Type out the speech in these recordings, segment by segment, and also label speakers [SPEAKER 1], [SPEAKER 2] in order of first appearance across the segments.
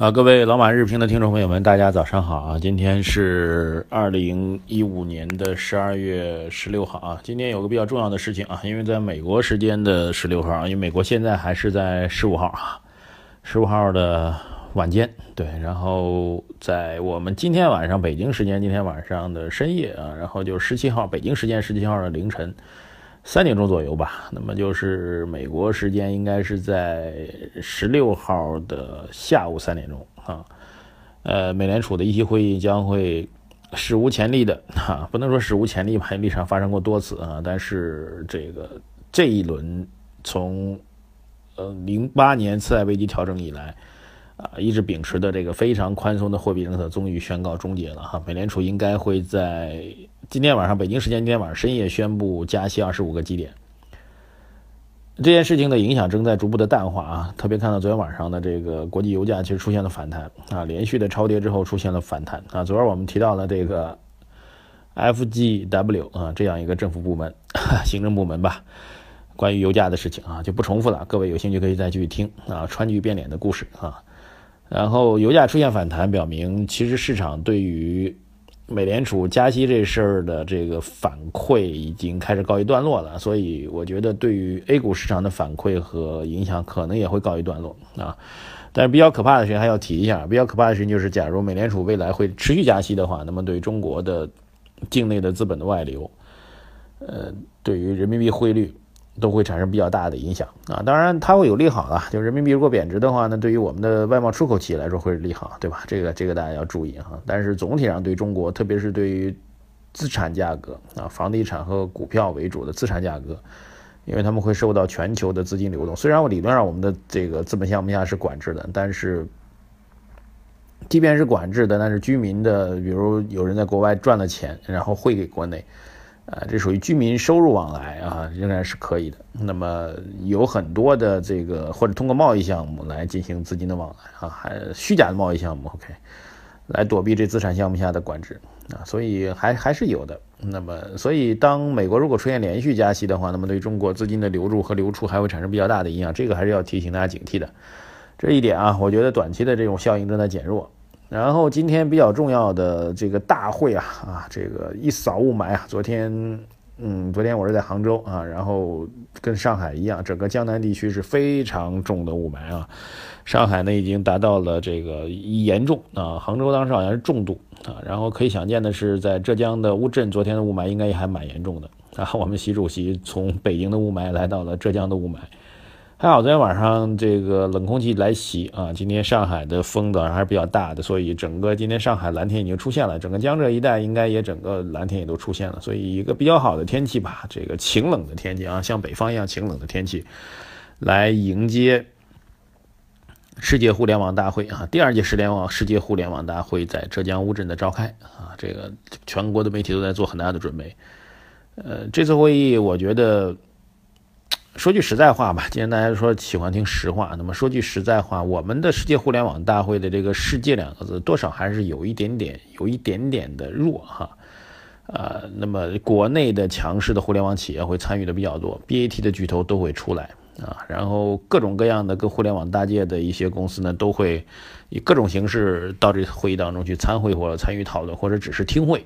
[SPEAKER 1] 啊，各位老马日评的听众朋友们，大家早上好啊！今天是二零一五年的十二月十六号啊。今天有个比较重要的事情啊，因为在美国时间的十六号啊，因为美国现在还是在十五号啊，十五号的晚间对，然后在我们今天晚上北京时间今天晚上的深夜啊，然后就十七号北京时间十七号的凌晨。三点钟左右吧，那么就是美国时间应该是在十六号的下午三点钟啊。呃，美联储的议息会议将会史无前例的哈，不能说史无前例吧，历史上发生过多次啊。但是这个这一轮从呃零八年次贷危机调整以来啊，一直秉持的这个非常宽松的货币政策，终于宣告终结了哈。美联储应该会在。今天晚上，北京时间今天晚上深夜宣布加息二十五个基点。这件事情的影响正在逐步的淡化啊，特别看到昨天晚上的这个国际油价其实出现了反弹啊，连续的超跌之后出现了反弹啊。昨儿我们提到了这个 FGW 啊这样一个政府部门、行政部门吧，关于油价的事情啊就不重复了，各位有兴趣可以再继续听啊，川剧变脸的故事啊。然后油价出现反弹，表明其实市场对于。美联储加息这事儿的这个反馈已经开始告一段落了，所以我觉得对于 A 股市场的反馈和影响可能也会告一段落啊。但是比较可怕的事情还要提一下，比较可怕的事情就是，假如美联储未来会持续加息的话，那么对中国的境内的资本的外流，呃，对于人民币汇率。都会产生比较大的影响啊，当然它会有利好了，就人民币如果贬值的话呢，对于我们的外贸出口企业来说会是利好，对吧？这个这个大家要注意哈。但是总体上对中国，特别是对于资产价格啊，房地产和股票为主的资产价格，因为他们会受到全球的资金流动。虽然我理论上我们的这个资本项目下是管制的，但是即便是管制的，但是居民的，比如有人在国外赚了钱，然后汇给国内。啊，这属于居民收入往来啊，仍然是可以的。那么有很多的这个或者通过贸易项目来进行资金的往来啊，还虚假的贸易项目，OK，来躲避这资产项目下的管制啊，所以还还是有的。那么，所以当美国如果出现连续加息的话，那么对中国资金的流入和流出还会产生比较大的影响，这个还是要提醒大家警惕的。这一点啊，我觉得短期的这种效应正在减弱。然后今天比较重要的这个大会啊啊，这个一扫雾霾啊，昨天嗯，昨天我是在杭州啊，然后跟上海一样，整个江南地区是非常重的雾霾啊，上海呢已经达到了这个严重啊，杭州当时好像是重度啊，然后可以想见的是，在浙江的乌镇，昨天的雾霾应该也还蛮严重的啊，我们习主席从北京的雾霾来到了浙江的雾霾。还好昨天晚上这个冷空气来袭啊，今天上海的风的还是比较大的，所以整个今天上海蓝天已经出现了，整个江浙一带应该也整个蓝天也都出现了，所以一个比较好的天气吧，这个晴冷的天气啊，像北方一样晴冷的天气，来迎接世界互联网大会啊，第二届世联网世界互联网大会在浙江乌镇的召开啊，这个全国的媒体都在做很大的准备，呃，这次会议我觉得。说句实在话吧，既然大家说喜欢听实话，那么说句实在话，我们的世界互联网大会的这个“世界”两个字，多少还是有一点点、有一点点的弱哈。啊，那么国内的强势的互联网企业会参与的比较多，BAT 的巨头都会出来啊，然后各种各样的跟互联网大界的一些公司呢，都会以各种形式到这会议当中去参会或者参与讨论，或者只是听会。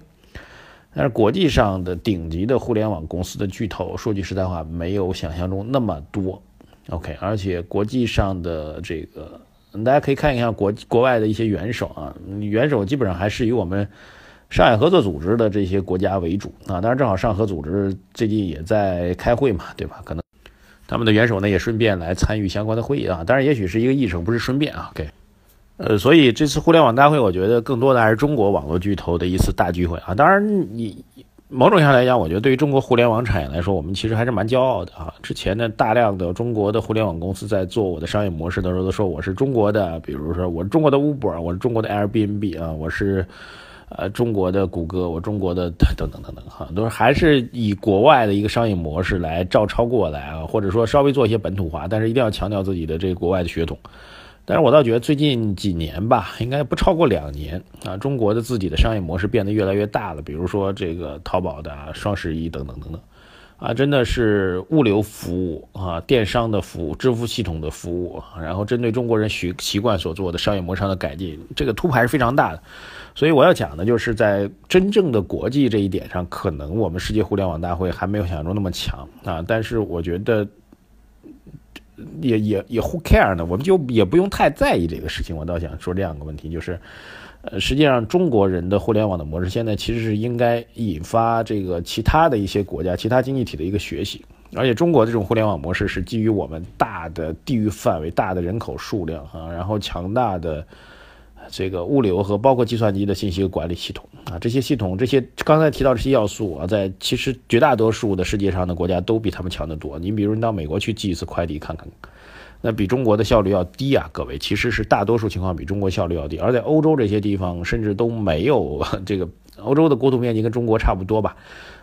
[SPEAKER 1] 但是国际上的顶级的互联网公司的巨头，说句实在话，没有想象中那么多。OK，而且国际上的这个，大家可以看一看国国外的一些元首啊，元首基本上还是以我们上海合作组织的这些国家为主啊。当然，正好上合组织最近也在开会嘛，对吧？可能他们的元首呢也顺便来参与相关的会议啊。当然，也许是一个议程，不是顺便啊。OK。呃，所以这次互联网大会，我觉得更多的还是中国网络巨头的一次大聚会啊。当然，你某种意义上来讲，我觉得对于中国互联网产业来说，我们其实还是蛮骄傲的啊。之前呢，大量的中国的互联网公司在做我的商业模式的时候，都说我是中国的，比如说我是中国的 Uber，我是中国的 Airbnb 啊，我是呃，中国的谷歌，我中国的等等等等哈，都是还是以国外的一个商业模式来照抄过来啊，或者说稍微做一些本土化，但是一定要强调自己的这个国外的血统。但是我倒觉得最近几年吧，应该不超过两年啊，中国的自己的商业模式变得越来越大了，比如说这个淘宝的双十一等等等等。啊，真的是物流服务啊，电商的服务，支付系统的服务，然后针对中国人习习惯所做的商业模式上的改进，这个突破还是非常大的。所以我要讲的就是在真正的国际这一点上，可能我们世界互联网大会还没有想象中那么强啊。但是我觉得也也也 who care 呢？我们就也不用太在意这个事情。我倒想说这样一个问题，就是。呃，实际上中国人的互联网的模式现在其实是应该引发这个其他的一些国家、其他经济体的一个学习，而且中国这种互联网模式是基于我们大的地域范围、大的人口数量啊，然后强大的这个物流和包括计算机的信息管理系统啊，这些系统、这些刚才提到这些要素啊，在其实绝大多数的世界上的国家都比他们强得多。你比如你到美国去寄一次快递看看。那比中国的效率要低啊，各位，其实是大多数情况比中国效率要低，而在欧洲这些地方，甚至都没有这个欧洲的国土面积跟中国差不多吧，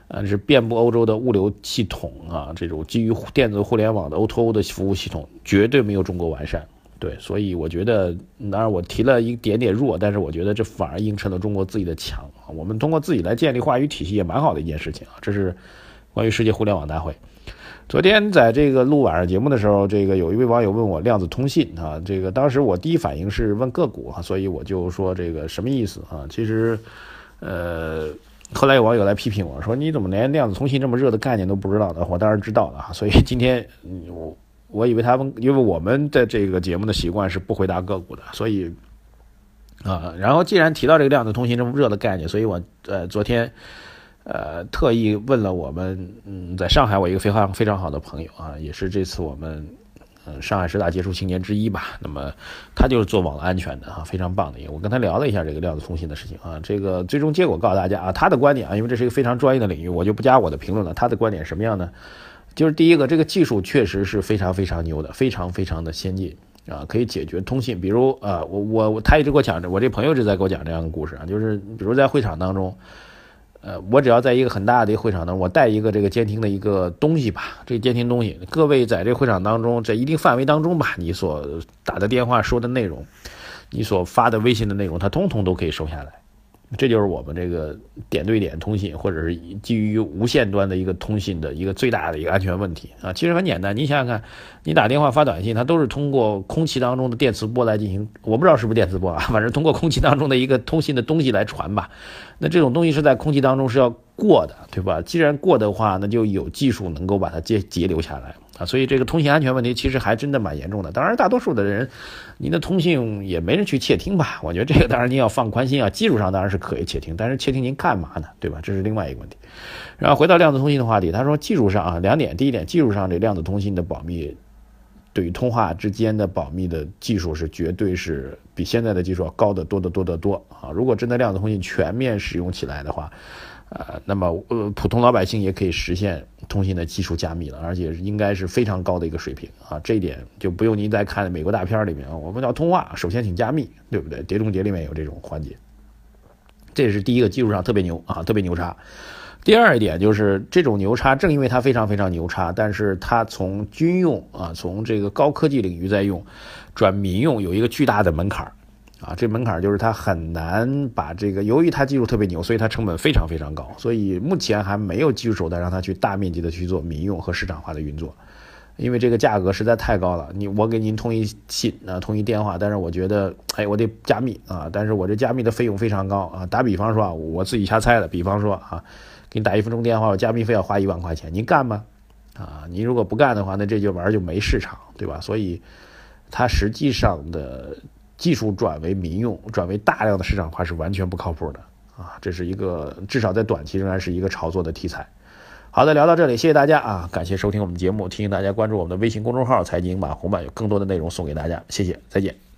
[SPEAKER 1] 呃，是遍布欧洲的物流系统啊，这种基于电子互联网的 O2O 的服务系统绝对没有中国完善，对，所以我觉得，当然我提了一点点弱，但是我觉得这反而映衬了中国自己的强啊，我们通过自己来建立话语体系也蛮好的一件事情啊，这是关于世界互联网大会。昨天在这个录晚上节目的时候，这个有一位网友问我量子通信啊，这个当时我第一反应是问个股啊，所以我就说这个什么意思啊？其实，呃，后来有网友来批评我说你怎么连量子通信这么热的概念都不知道的？我当然知道了啊，所以今天我我以为他们因为我们的这个节目的习惯是不回答个股的，所以啊，然后既然提到这个量子通信这么热的概念，所以我呃昨天。呃，特意问了我们，嗯，在上海我一个非常非常好的朋友啊，也是这次我们，嗯，上海十大杰出青年之一吧。那么他就是做网络安全的啊，非常棒的。我跟他聊了一下这个量子通信的事情啊，这个最终结果告诉大家啊，他的观点啊，因为这是一个非常专业的领域，我就不加我的评论了。他的观点什么样呢？就是第一个，这个技术确实是非常非常牛的，非常非常的先进啊，可以解决通信。比如啊，我我他一直给我讲着，我这朋友一直在给我讲这样的故事啊，就是比如在会场当中。呃，我只要在一个很大的一个会场呢，我带一个这个监听的一个东西吧，这监听东西，各位在这个会场当中，在一定范围当中吧，你所打的电话说的内容，你所发的微信的内容，它通通都可以收下来。这就是我们这个点对点通信，或者是基于无线端的一个通信的一个最大的一个安全问题啊。其实很简单，你想想看，你打电话发短信，它都是通过空气当中的电磁波来进行，我不知道是不是电磁波啊，反正通过空气当中的一个通信的东西来传吧。那这种东西是在空气当中是要过的，对吧？既然过的话，那就有技术能够把它截截留下来。啊，所以这个通信安全问题其实还真的蛮严重的。当然，大多数的人，您的通信也没人去窃听吧？我觉得这个当然您要放宽心啊。技术上当然是可以窃听，但是窃听您干嘛呢？对吧？这是另外一个问题。然后回到量子通信的话题，他说技术上啊，两点。第一点，技术上这量子通信的保密，对于通话之间的保密的技术是绝对是比现在的技术要高得多得多得多啊。如果真的量子通信全面使用起来的话，呃，那么呃，普通老百姓也可以实现通信的技术加密了，而且应该是非常高的一个水平啊。这一点就不用您再看美国大片里面，我们要通话，首先请加密，对不对？《碟中谍》里面有这种环节，这是第一个技术上特别牛啊，特别牛叉。第二一点就是这种牛叉，正因为它非常非常牛叉，但是它从军用啊，从这个高科技领域在用，转民用有一个巨大的门槛啊，这门槛就是它很难把这个，由于它技术特别牛，所以它成本非常非常高，所以目前还没有技术手段让它去大面积的去做民用和市场化的运作，因为这个价格实在太高了。你我给您通一信啊，通一电话，但是我觉得，哎，我得加密啊，但是我这加密的费用非常高啊。打比方说啊，我自己瞎猜的，比方说啊，给你打一分钟电话，我加密费要花一万块钱，您干吗？啊，您如果不干的话，那这就玩儿就没市场，对吧？所以它实际上的。技术转为民用，转为大量的市场化是完全不靠谱的啊！这是一个至少在短期仍然是一个炒作的题材。好的，聊到这里，谢谢大家啊！感谢收听我们节目，提醒大家关注我们的微信公众号“财经马红版”，有更多的内容送给大家。谢谢，再见。